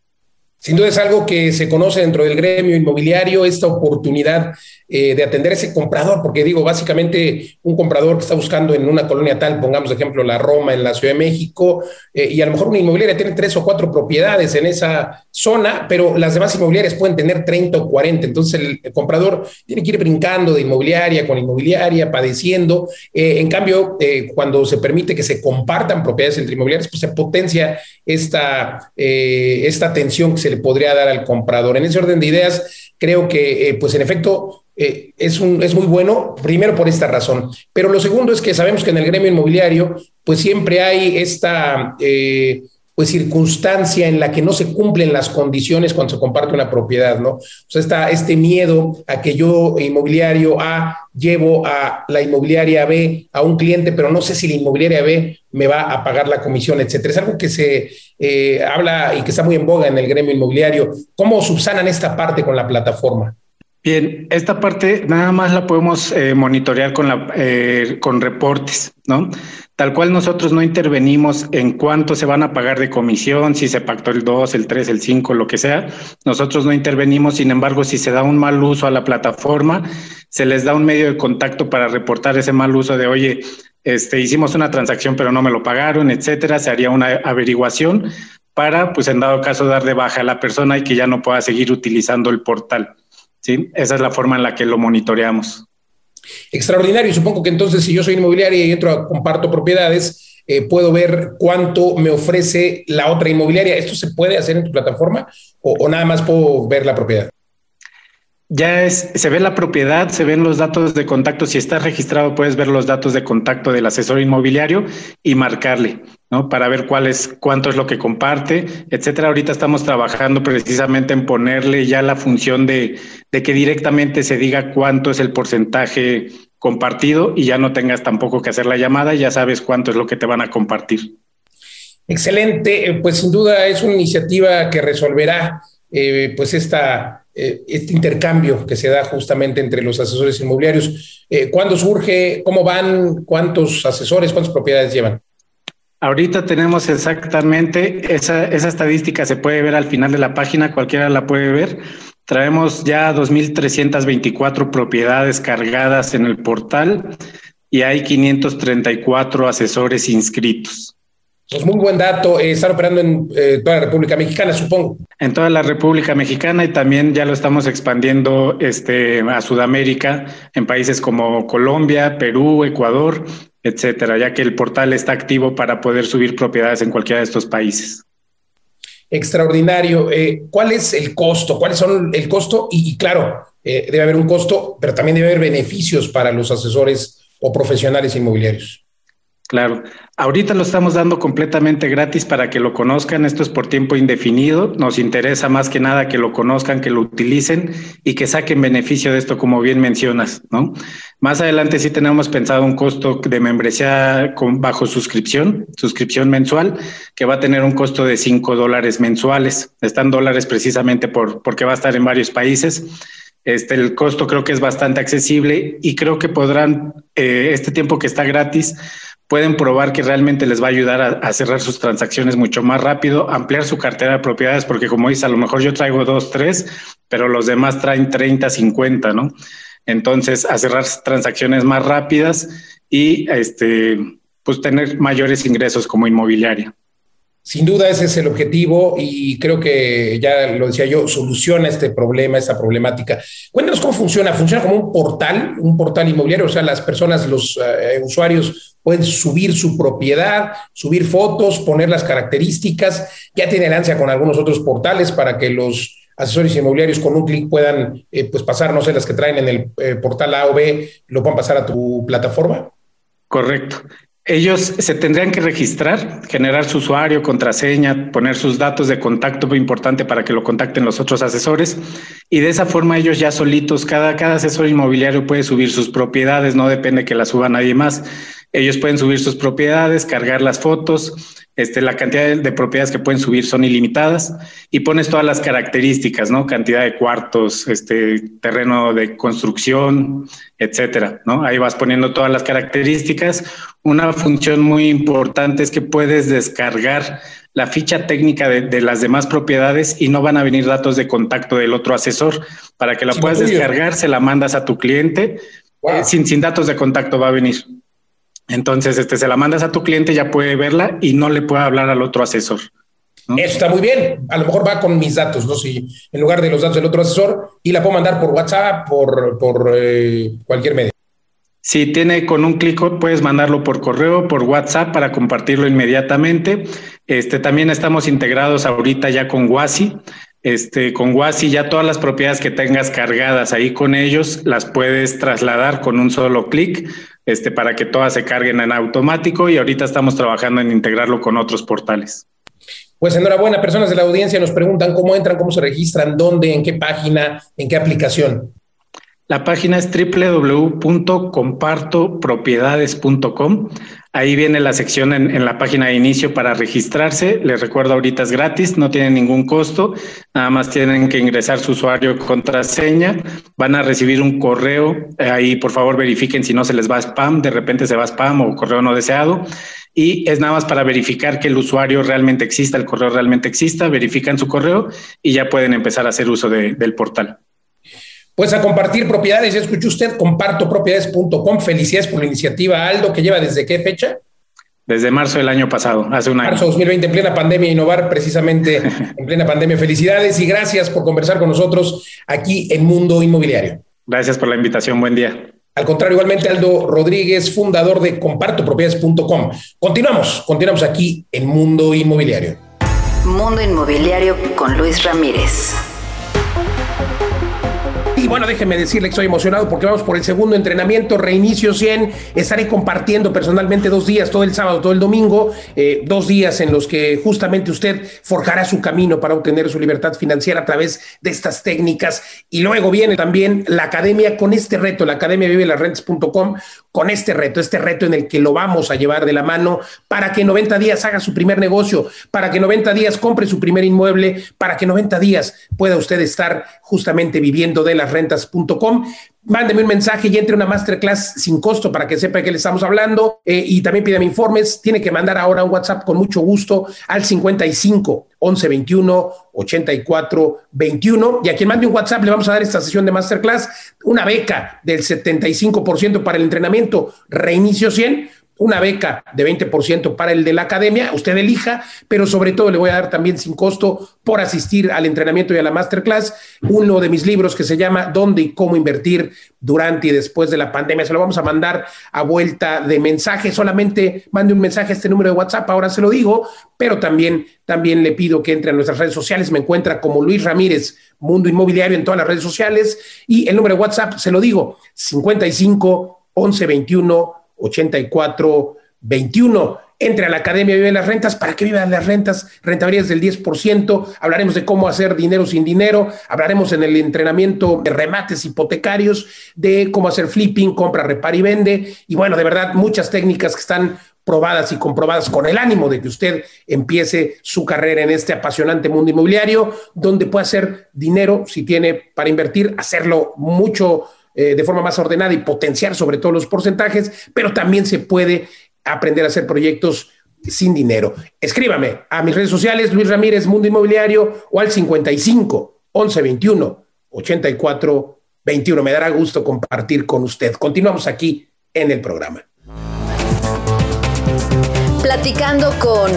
Sin duda es algo que se conoce dentro del gremio inmobiliario, esta oportunidad eh, de atender a ese comprador, porque digo, básicamente un comprador que está buscando en una colonia tal, pongamos de ejemplo la Roma en la Ciudad de México, eh, y a lo mejor una inmobiliaria tiene tres o cuatro propiedades en esa zona, pero las demás inmobiliarias pueden tener 30 o 40, entonces el, comprador tiene que ir brincando de inmobiliaria con inmobiliaria, padeciendo. Eh, en cambio, cuando se permite que se compartan propiedades entre inmobiliarias, pues se potencia esta, esta tensión que se le podría dar al comprador. En ese orden de ideas, creo que, pues en efecto, eh, es, un, es muy bueno, primero por esta razón. Pero lo segundo es que sabemos que en el gremio inmobiliario, pues siempre hay esta eh, pues circunstancia en la que no se cumplen las condiciones cuando se comparte una propiedad, ¿no? O sea, está este miedo a que yo, inmobiliario A, llevo a la inmobiliaria B a un cliente, pero no sé si la inmobiliaria B me va a pagar la comisión, etcétera. Es algo que se eh, habla y que está muy en boga en el gremio inmobiliario. ¿Cómo subsanan esta parte con la plataforma? Bien, esta parte nada más la podemos eh, monitorear con, la, eh, con reportes, ¿no? Tal cual nosotros no intervenimos en cuánto se van a pagar de comisión, si se pactó el 2, el 3, el 5, lo que sea. Nosotros no intervenimos, sin embargo, si se da un mal uso a la plataforma, se les da un medio de contacto para reportar ese mal uso de, oye, este, hicimos una transacción pero no me lo pagaron, etcétera. Se haría una averiguación para, pues en dado caso, dar de baja a la persona y que ya no pueda seguir utilizando el portal. ¿Sí? Esa es la forma en la que lo monitoreamos. Extraordinario. Supongo que entonces, si yo soy inmobiliaria y entro a comparto propiedades, eh, puedo ver cuánto me ofrece la otra inmobiliaria. ¿Esto se puede hacer en tu plataforma o, o nada más puedo ver la propiedad? ya es, se ve la propiedad, se ven los datos de contacto. Si estás registrado, puedes ver los datos de contacto del asesor inmobiliario y marcarle, Para ver cuál es, cuánto es lo que comparte, etcétera. Ahorita estamos trabajando precisamente en ponerle ya la función de, de que directamente se diga cuánto es el porcentaje compartido y ya no tengas tampoco que hacer la llamada, ya sabes cuánto es lo que te van a compartir. Excelente, eh, pues sin duda es una iniciativa que resolverá eh, pues esta, eh, este intercambio que se da justamente entre los asesores inmobiliarios. ¿Cuándo surge? ¿Cómo van? ¿Cuántos asesores? ¿Cuántas propiedades llevan? Ahorita tenemos exactamente esa, esa estadística, se puede ver al final de la página, cualquiera la puede ver. Traemos ya 2.324 propiedades cargadas en el portal y hay 534 asesores inscritos. Pues muy buen dato. Eh, están operando en eh, toda la República Mexicana, supongo. En toda la República Mexicana y también ya lo estamos expandiendo este, a Sudamérica, en países como Colombia, Perú, Ecuador, etcétera, ya que el portal está activo para poder subir propiedades en cualquiera de estos países. Extraordinario. Eh, ¿Cuál es el costo? ¿Cuáles son el costo? Y, claro, debe haber un costo, pero también debe haber beneficios para los asesores o profesionales inmobiliarios. Claro, ahorita lo estamos dando completamente gratis para que lo conozcan. Esto es por tiempo indefinido. Nos interesa más que nada que lo conozcan, que lo utilicen y que saquen beneficio de esto, como bien mencionas, ¿no? Más adelante sí tenemos pensado un costo de membresía con, bajo suscripción, suscripción mensual, que va a tener un costo de 5 dólares mensuales. Están dólares precisamente por, porque va a estar en varios países. Este, el costo creo que es bastante accesible y creo que podrán, eh, este tiempo que está gratis, pueden probar que realmente les va a ayudar a, cerrar sus transacciones mucho más rápido, ampliar su cartera de propiedades, porque como dice, a lo mejor yo traigo dos, tres, pero los demás traen 30, 50, ¿no? Entonces, a cerrar transacciones más rápidas y este, pues tener mayores ingresos como inmobiliaria. Sin duda ese es el objetivo y creo que ya lo decía yo, soluciona este problema, esta problemática. Cuéntanos cómo funciona. ¿Funciona como un portal, un portal inmobiliario? O sea, las personas, los eh, usuarios pueden subir su propiedad, subir fotos, poner las características. Ya tiene alianza con algunos otros portales para que los asesores inmobiliarios con un clic puedan eh, pues pasar, no sé, las que traen en el eh, portal A o B, lo puedan pasar a tu plataforma. Correcto. Ellos se tendrían que registrar, generar su usuario, contraseña, poner sus datos de contacto muy importante para que lo contacten los otros asesores y de esa forma ellos ya solitos, cada, cada asesor inmobiliario puede subir sus propiedades, no depende que las suba nadie más. Ellos pueden subir sus propiedades, cargar las fotos, este, la cantidad de, propiedades que pueden subir son ilimitadas y pones todas las características, ¿no? Cantidad de cuartos, este, terreno de construcción, etcétera, ¿no? Ahí vas poniendo todas las características. Una función muy importante es que puedes descargar la ficha técnica de, las demás propiedades y no van a venir datos de contacto del otro asesor. Para que la puedas descargar, se la mandas a tu cliente. Eh, sin, sin datos de contacto va a venir. Entonces, este, se la mandas a tu cliente, ya puede verla y no le puede hablar al otro asesor. Eso está muy bien. A lo mejor va con mis datos, ¿no? Si en lugar de los datos del otro asesor, y la puedo mandar por WhatsApp, por, por eh, cualquier medio. Si tiene con un clic, puedes mandarlo por correo, por WhatsApp para compartirlo inmediatamente. Este, también estamos integrados ahorita ya con Wasi. Este, con Wasi ya todas las propiedades que tengas cargadas ahí con ellos las puedes trasladar con un solo clic este, para que todas se carguen en automático y ahorita estamos trabajando en integrarlo con otros portales. Pues enhorabuena, personas de la audiencia nos preguntan cómo entran, cómo se registran, dónde, en qué página, en qué aplicación. La página es www.compartopropiedades.com. Ahí viene la sección en, la página de inicio para registrarse. Les recuerdo ahorita es gratis, no tiene ningún costo. Nada más tienen que ingresar su usuario contraseña. Van a recibir un correo. Ahí por favor verifiquen si no se les va spam. De repente se va spam o correo no deseado. Y es nada más para verificar que el usuario realmente exista, el correo realmente exista. Verifican su correo y ya pueden empezar a hacer uso del portal. Pues a compartir propiedades, ya escuchó usted, compartopropiedades.com. Felicidades por la iniciativa, Aldo, que lleva desde qué fecha? Desde marzo del año pasado, hace un año. Marzo 2020, en plena pandemia, innovar precisamente en plena pandemia. Felicidades y gracias por conversar con nosotros aquí en Mundo Inmobiliario. Gracias por la invitación, buen día. Al contrario, igualmente Aldo Rodríguez, fundador de compartopropiedades.com. Continuamos, continuamos aquí en Mundo Inmobiliario. Mundo Inmobiliario con Luis Ramírez. Y bueno, déjenme decirle que estoy emocionado porque vamos por el segundo entrenamiento, reinicio 100. Estaré compartiendo personalmente dos días, todo el sábado, todo el domingo, eh, dos días en los que justamente usted forjará su camino para obtener su libertad financiera a través de estas técnicas. Y luego viene también la academia con este reto, la academia vive con este reto, este reto en el que lo vamos a llevar de la mano para que 90 días haga su primer negocio, para que 90 días compre su primer inmueble, para que 90 días pueda usted estar justamente viviendo de las rentas.com mándeme un mensaje y entre una masterclass sin costo para que sepa de qué le estamos hablando. Eh, y también pídame informes. Tiene que mandar ahora un WhatsApp con mucho gusto al 55 11 21 84 21 y a quien mande un WhatsApp le vamos a dar esta sesión de masterclass una beca del 75% para el entrenamiento Reinicio 100 una beca de 20% para el de la academia, usted elija, pero sobre todo le voy a dar también sin costo por asistir al entrenamiento y a la masterclass uno de mis libros que se llama ¿Dónde y cómo invertir durante y después de la pandemia? Se lo vamos a mandar a vuelta de mensaje, solamente mande un mensaje a este número de WhatsApp, ahora se lo digo, pero también, también le pido que entre a nuestras redes sociales, me encuentra como Luis Ramírez, Mundo Inmobiliario en todas las redes sociales. Y el número de WhatsApp, se lo digo, 55 11 21 84 21. Entre a la Academia Vive las Rentas para que vivan las rentas, rentabilidades del 10%. Hablaremos de cómo hacer dinero sin dinero. Hablaremos en el entrenamiento de remates hipotecarios, de cómo hacer flipping, compra, repara y vende. Y bueno, de verdad, muchas técnicas que están probadas y comprobadas con el ánimo de que usted empiece su carrera en este apasionante mundo inmobiliario, donde puede hacer dinero si tiene para invertir, hacerlo mucho eh, de forma más ordenada y potenciar sobre todo los porcentajes, pero también se puede aprender a hacer proyectos sin dinero. Escríbame a mis redes sociales, Luis Ramírez, Mundo Inmobiliario, o al 55 11 21 84 21. Me dará gusto compartir con usted. Continuamos aquí en el programa. Platicando con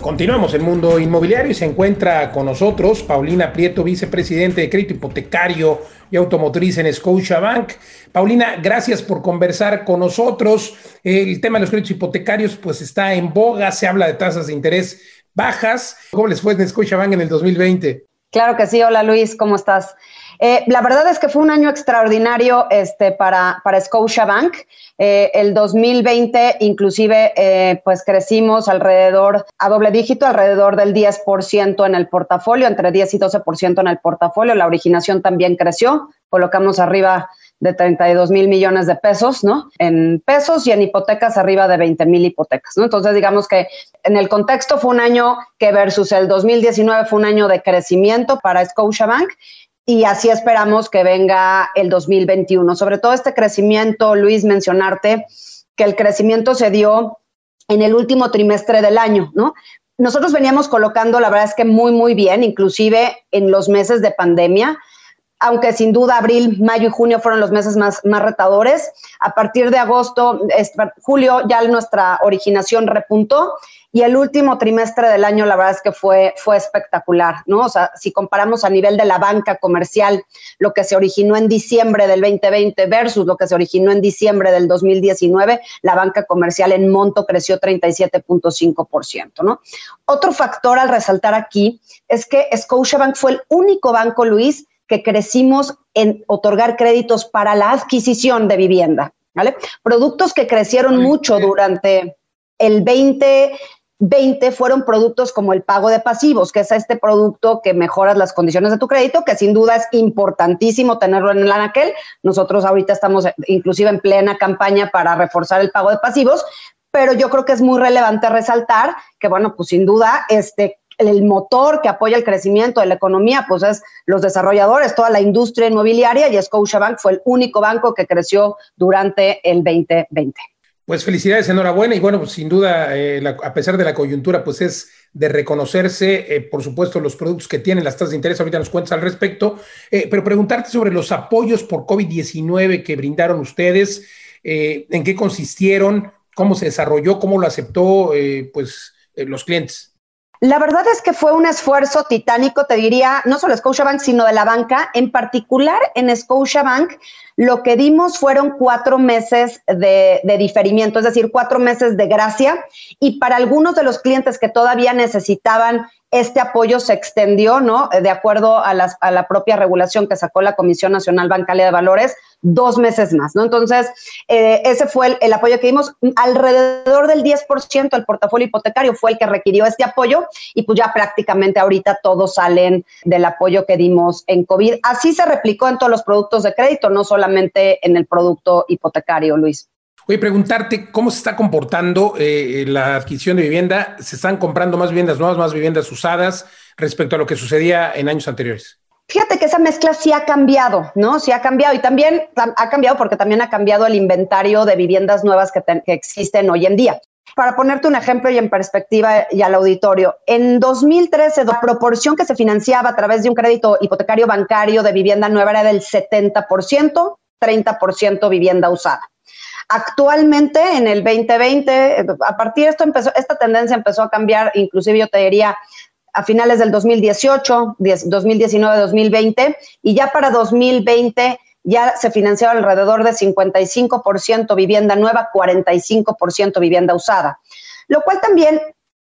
Continuamos el mundo inmobiliario y se encuentra con nosotros Paulina Prieto, vicepresidente de crédito hipotecario y automotriz en Scotiabank. Paulina, gracias por conversar con nosotros. El tema de los créditos hipotecarios pues está en boga, se habla de tasas de interés bajas. ¿Cómo les fue en Scotiabank en el 2020? Claro que sí. Hola Luis, ¿cómo estás? Eh, la verdad es que fue un año extraordinario este, para, para Scotiabank. Eh, el 2020 inclusive eh, pues crecimos alrededor, a doble dígito, alrededor del 10% en el portafolio, entre 10 y 12% en el portafolio. La originación también creció, colocamos arriba de 32 mil millones de pesos, ¿no? En pesos y en hipotecas arriba de 20 mil hipotecas, ¿no? Entonces, digamos que en el contexto fue un año que versus el 2019 fue un año de crecimiento para Scotiabank y así esperamos que venga el 2021. Sobre todo este crecimiento, Luis, mencionarte que el crecimiento se dio en el último trimestre del año, ¿no? Nosotros veníamos colocando, la verdad es que muy, muy bien, inclusive en los meses de pandemia, aunque sin duda abril, mayo y junio fueron los meses más, más retadores. A partir de agosto, julio ya nuestra originación repuntó y el último trimestre del año, la verdad es que fue, fue espectacular, ¿no? O sea, si comparamos a nivel de la banca comercial, lo que se originó en diciembre del 2020 versus lo que se originó en diciembre del 2019, la banca comercial en monto creció 37.5%, ¿no? Otro factor al resaltar aquí es que Scotiabank fue el único banco, Luis, que crecimos en otorgar créditos para la adquisición de vivienda, ¿vale? Productos que crecieron mucho durante el 20 20 fueron productos como el pago de pasivos, que es este producto que mejora las condiciones de tu crédito, que sin duda es importantísimo tenerlo en el anaquel. Nosotros ahorita estamos inclusive en plena campaña para reforzar el pago de pasivos, pero yo creo que es muy relevante resaltar que, bueno, pues sin duda, este, el motor que apoya el crecimiento de la economía, pues es los desarrolladores, toda la industria inmobiliaria y Scotiabank fue el único banco que creció durante el 2020. Pues felicidades, enhorabuena y bueno, pues sin duda, eh, a pesar de la coyuntura, pues es de reconocerse, eh, por supuesto, los productos que tienen las tasas de interés, ahorita nos cuentas al respecto, eh, pero preguntarte sobre los apoyos por COVID-19 que brindaron ustedes, en qué consistieron, cómo se desarrolló, cómo lo aceptó pues los clientes. La verdad es que fue un esfuerzo titánico, te diría, no solo Scotiabank, sino de la banca. En particular, en Scotiabank, lo que dimos fueron cuatro meses de, diferimiento, es decir, cuatro meses de gracia. Y para algunos de los clientes que todavía necesitaban este apoyo se extendió, ¿no? De acuerdo a, a la propia regulación que sacó la Comisión Nacional Bancaria de Valores, dos meses más, ¿no? Entonces, eh, ese fue el, apoyo que dimos. Alrededor del 10% del portafolio hipotecario fue el que requirió este apoyo y pues ya prácticamente ahorita todos salen del apoyo que dimos en COVID. Así se replicó en todos los productos de crédito, no solamente en el producto hipotecario, Luis. Voy a preguntarte cómo se está comportando eh, la adquisición de vivienda. ¿Se están comprando más viviendas nuevas, más viviendas usadas respecto a lo que sucedía en años anteriores? Fíjate que esa mezcla sí ha cambiado, ¿no? Sí ha cambiado y también ha cambiado porque también ha cambiado el inventario de viviendas nuevas que, existen hoy en día. Para ponerte un ejemplo y en perspectiva y al auditorio, en 2013 la proporción que se financiaba a través de un crédito hipotecario bancario de vivienda nueva era del 70%, 30% vivienda usada. Actualmente, en el 2020, a partir de esto empezó, esta tendencia empezó a cambiar, inclusive yo te diría, a finales del 2018, 2019, 2020, y ya para 2020 ya se financiaba alrededor de 55% vivienda nueva, 45% vivienda usada, lo cual también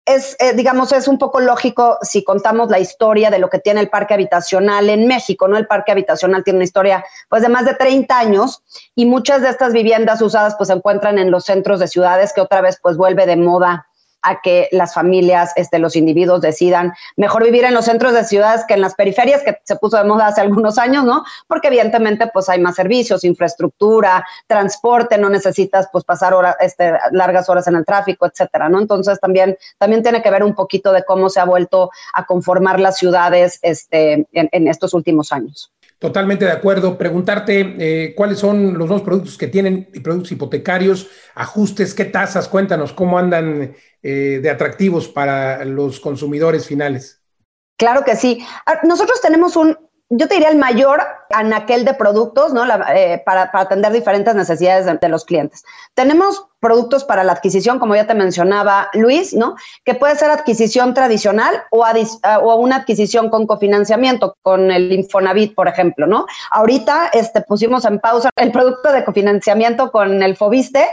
es, eh, digamos, es un poco lógico si contamos la historia de lo que tiene el parque habitacional en México, ¿no? El parque habitacional tiene una historia, pues, de más de 30 años y muchas de estas viviendas usadas, pues, se encuentran en los centros de ciudades que otra vez, pues, vuelve de moda a que las familias, este, los individuos decidan mejor vivir en los centros de ciudades que en las periferias, que se puso de moda hace algunos años, ¿no? Porque evidentemente pues hay más servicios, infraestructura, transporte, no necesitas pues pasar horas, este, largas horas en el tráfico, etcétera, ¿no? Entonces también, también tiene que ver un poquito de cómo se ha vuelto a conformar las ciudades este, en estos últimos años. Totalmente de acuerdo. Preguntarte eh, cuáles son los nuevos productos que tienen, productos hipotecarios, ajustes, qué tasas, cuéntanos cómo andan eh, de atractivos para los consumidores finales. Claro que sí. Ah, nosotros tenemos un, yo te diría el mayor anaquel de productos, ¿no? Eh, para, atender diferentes necesidades de, los clientes. Tenemos productos para la adquisición, como ya te mencionaba Luis, ¿no? Que puede ser adquisición tradicional o, o una adquisición con cofinanciamiento, con el Infonavit, por ejemplo, ¿no? Ahorita este, pusimos en pausa el producto de cofinanciamiento con el Fobiste,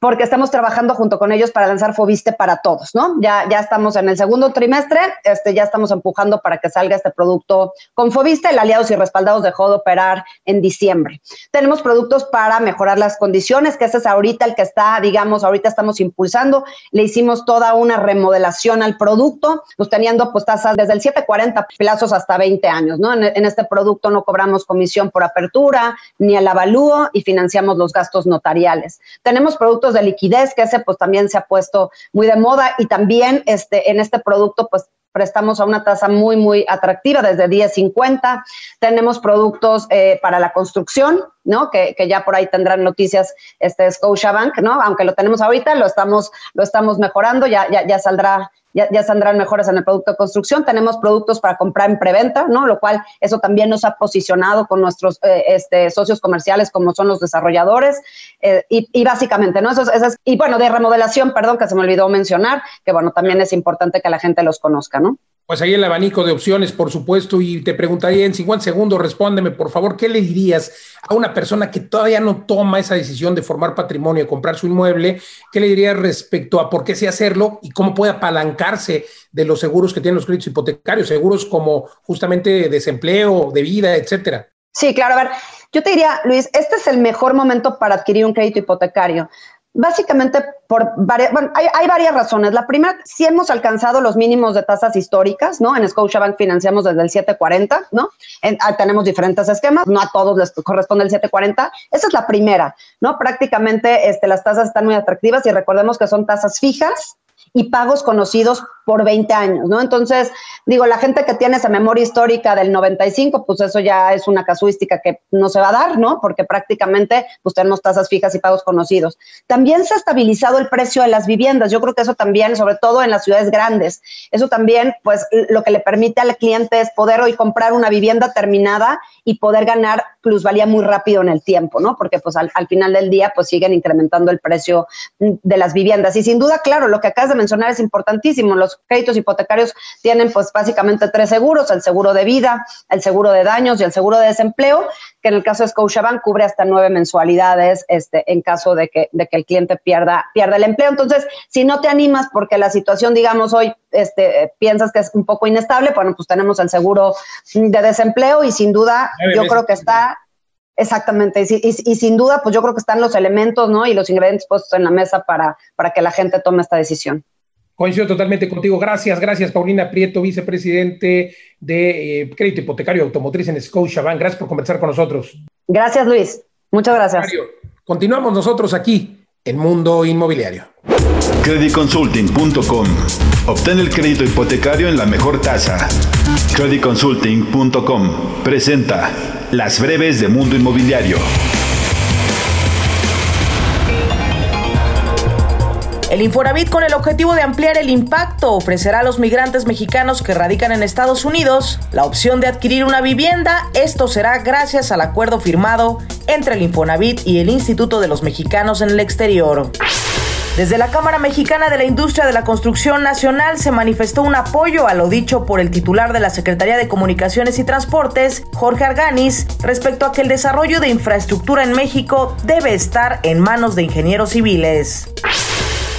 porque estamos trabajando junto con ellos para lanzar Fobiste para todos, ¿no? Ya, ya estamos en el segundo trimestre, este, ya estamos empujando para que salga este producto con Fobiste, el Aliados y Respaldados dejó de operar en diciembre. Tenemos productos para mejorar las condiciones, que ese es ahorita el que está, digamos, ahorita estamos impulsando, le hicimos toda una remodelación al producto, pues teniendo pues tasas desde el 740 plazos hasta 20 años, ¿no? En, en este producto no cobramos comisión por apertura, ni el avalúo y financiamos los gastos notariales. Tenemos productos de liquidez, que ese pues también se ha puesto muy de moda y también este, en este producto pues prestamos a una tasa muy, muy atractiva, desde 10.50. Tenemos productos eh, para la construcción, ¿no? Que, que, ya por ahí tendrán noticias este Scotiabank, ¿no? Aunque lo tenemos ahorita, lo estamos, lo estamos mejorando, ya, ya, ya saldrá ya, ya saldrán mejoras en el producto de construcción. Tenemos productos para comprar en preventa, ¿no? Lo cual eso también nos ha posicionado con nuestros eh, este, socios comerciales como son los desarrolladores. Eh, y, básicamente, ¿no? Eso, es, y bueno, de remodelación, perdón, que se me olvidó mencionar, que bueno, también es importante que la gente los conozca, ¿no? Pues ahí el abanico de opciones, por supuesto, y te preguntaría en 50 segundos, respóndeme, por favor, ¿qué le dirías a una persona que todavía no toma esa decisión de formar patrimonio, de comprar su inmueble? ¿Qué le dirías respecto a por qué sí hacerlo y cómo puede apalancarse de los seguros que tienen los créditos hipotecarios, seguros como justamente desempleo, de vida, etcétera? Sí, claro, a ver, yo te diría, Luis, este es el mejor momento para adquirir un crédito hipotecario. Básicamente por varias, bueno, hay, varias razones. La primera, si hemos alcanzado los mínimos de tasas históricas, ¿no? En Scotiabank financiamos desde el 740, ¿no? Ah, tenemos diferentes esquemas, no a todos les corresponde el 740. Esa es la primera, ¿no? Prácticamente este, las tasas están muy atractivas y recordemos que son tasas fijas y pagos conocidos por 20 años, ¿no? Entonces, digo, la gente que tiene esa memoria histórica del 95, pues eso ya es una casuística que no se va a dar, ¿no? Porque prácticamente pues tenemos tasas fijas y pagos conocidos. También se ha estabilizado el precio de las viviendas. Yo creo que eso también, sobre todo en las ciudades grandes, eso también, pues lo que le permite al cliente es poder hoy comprar una vivienda terminada y poder ganar plusvalía muy rápido en el tiempo, ¿no? Porque pues al, al final del día, pues siguen incrementando el precio de las viviendas. Y sin duda, claro, lo que acabas de mencionar es importantísimo. Los créditos hipotecarios tienen pues básicamente tres seguros, el seguro de vida, el seguro de daños y el seguro de desempleo, que en el caso de Scotiabank cubre hasta nueve mensualidades este, en caso de que, de que el cliente pierda, pierda el empleo. Entonces, si no te animas porque la situación, digamos, hoy este, piensas que es un poco inestable, bueno, pues tenemos el seguro de desempleo y sin duda yo creo que está Exactamente, y, sin duda, pues yo creo que están los elementos, ¿no? Y los ingredientes puestos en la mesa para, para que la gente tome esta decisión. Coincido totalmente contigo. Gracias, gracias, Paulina Prieto, vicepresidente de eh, Crédito Hipotecario Automotriz en Scotiabank. Gracias por conversar con nosotros. Gracias, Luis. Muchas gracias. Continuamos nosotros aquí en Mundo Inmobiliario. Creditconsulting.com. Obtén el crédito hipotecario en la mejor tasa. Creditconsulting.com presenta las breves de Mundo Inmobiliario. El Infonavit, con el objetivo de ampliar el impacto, ofrecerá a los migrantes mexicanos que radican en Estados Unidos la opción de adquirir una vivienda. Esto será gracias al acuerdo firmado entre el Infonavit y el Instituto de los Mexicanos en el Exterior. Desde la Cámara Mexicana de la Industria de la Construcción Nacional se manifestó un apoyo a lo dicho por el titular de la Secretaría de Comunicaciones y Transportes, Jorge Arganis, respecto a que el desarrollo de infraestructura en México debe estar en manos de ingenieros civiles.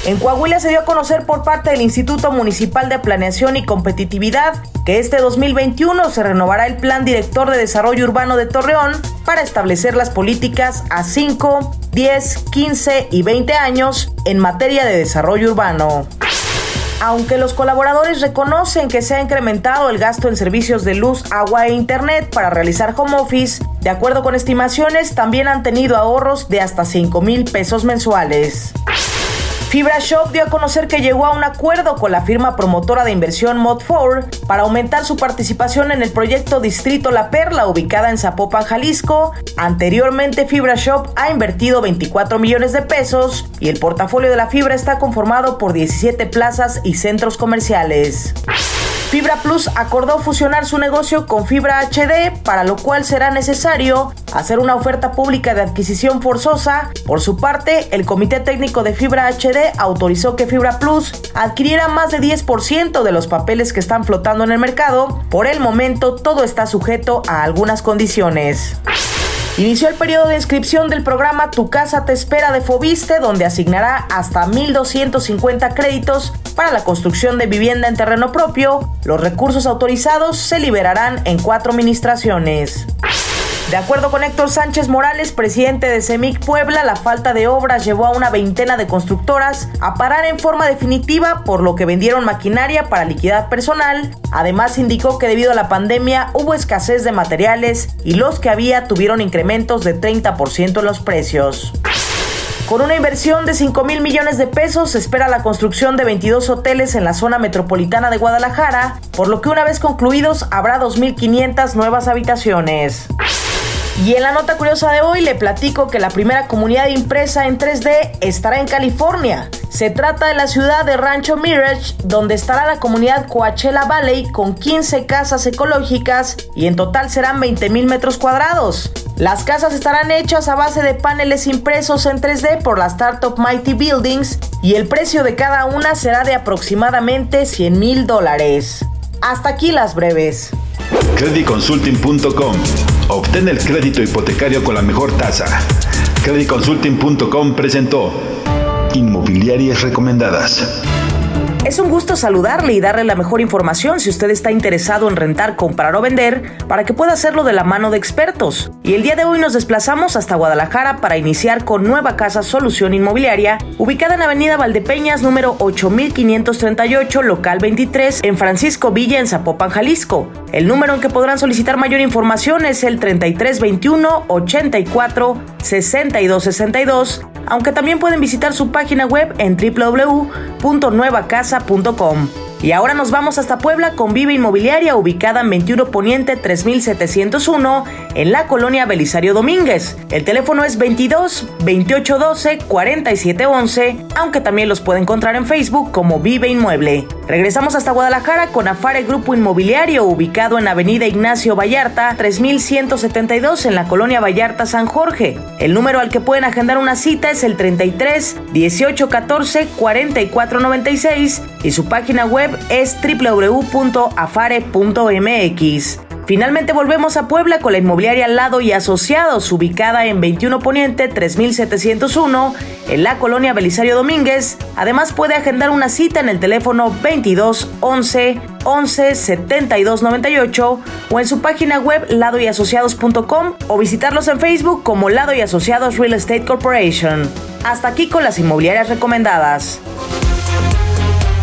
En Coahuila se dio a conocer por parte del Instituto Municipal de Planeación y Competitividad que este 2021 se renovará el Plan Director de Desarrollo Urbano de Torreón para establecer las políticas a 5, 10, 15 y 20 años en materia de desarrollo urbano. Aunque los colaboradores reconocen que se ha incrementado el gasto en servicios de luz, agua e internet para realizar home office, de acuerdo con estimaciones, también han tenido ahorros de hasta 5 mil pesos mensuales. Fibra Shop dio a conocer que llegó a un acuerdo con la firma promotora de inversión Mod4 para aumentar su participación en el proyecto Distrito La Perla ubicada en Zapopan, Jalisco. Anteriormente Fibra Shop ha invertido 24 millones de pesos y el portafolio de la fibra está conformado por 17 plazas y centros comerciales. Fibra Plus acordó fusionar su negocio con Fibra HD, para lo cual será necesario hacer una oferta pública de adquisición forzosa. Por su parte, el Comité Técnico de Fibra HD autorizó que Fibra Plus adquiriera más de 10% de los papeles que están flotando en el mercado. Por el momento, todo está sujeto a algunas condiciones. Inició el periodo de inscripción del programa Tu Casa Te Espera de Fobiste, donde asignará hasta 1.250 créditos para la construcción de vivienda en terreno propio. Los recursos autorizados se liberarán en cuatro administraciones. De acuerdo con Héctor Sánchez Morales, presidente de CEMIC Puebla, la falta de obras llevó a una veintena de constructoras a parar en forma definitiva, por lo que vendieron maquinaria para liquidar personal. Además, indicó que debido a la pandemia hubo escasez de materiales y los que había tuvieron incrementos de 30% en los precios. Con una inversión de 5 mil millones de pesos, se espera la construcción de 22 hoteles en la zona metropolitana de Guadalajara, por lo que una vez concluidos habrá 2.500 nuevas habitaciones. Y en la nota curiosa de hoy le platico que la primera comunidad impresa en 3D estará en California. Se trata de la ciudad de Rancho Mirage, donde estará la comunidad Coachella Valley con 15 casas ecológicas y en total serán 20 mil metros cuadrados. Las casas estarán hechas a base de paneles impresos en 3D por la startup Mighty Buildings y el precio de cada una será de aproximadamente 100 mil dólares. Hasta aquí las breves. Creditconsulting.com. Obtén el crédito hipotecario con la mejor tasa. Creditconsulting.com presentó Inmobiliarias Recomendadas. Es un gusto saludarle y darle la mejor información si usted está interesado en rentar, comprar o vender para que pueda hacerlo de la mano de expertos. Y el día de hoy nos desplazamos hasta Guadalajara para iniciar con Nueva Casa Solución Inmobiliaria, ubicada en Avenida Valdepeñas número 8538, local 23, en Francisco Villa, en Zapopan, Jalisco. El número en que podrán solicitar mayor información es el 3321 84 6262 aunque también pueden visitar su página web en www.nuevacasa.com. Y ahora nos vamos hasta Puebla con Viva Inmobiliaria, ubicada en 21 Poniente 3701, en la colonia Belisario Domínguez. El teléfono es 22 2812 4711, aunque también los puede encontrar en Facebook como Vive Inmueble. Regresamos hasta Guadalajara con Afare Grupo Inmobiliario, ubicado en Avenida Ignacio Vallarta 3172, en la colonia Vallarta San Jorge. El número al que pueden agendar una cita es el 33 1814 4496 y su página web es www.afare.mx. Finalmente volvemos a Puebla con la inmobiliaria Lado y Asociados, ubicada en 21 Poniente 3701, en la colonia Belisario Domínguez. Además puede agendar una cita en el teléfono 22 11 11 72 98 o en su página web ladoyasociados.com o visitarlos en Facebook como Lado y Asociados Real Estate Corporation. Hasta aquí con las inmobiliarias recomendadas.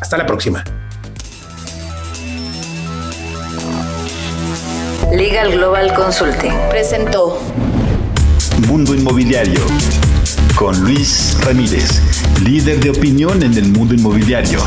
Hasta la próxima. Legal Global Consulting presentó Mundo Inmobiliario con Luis Ramírez, líder de opinión en el mundo inmobiliario.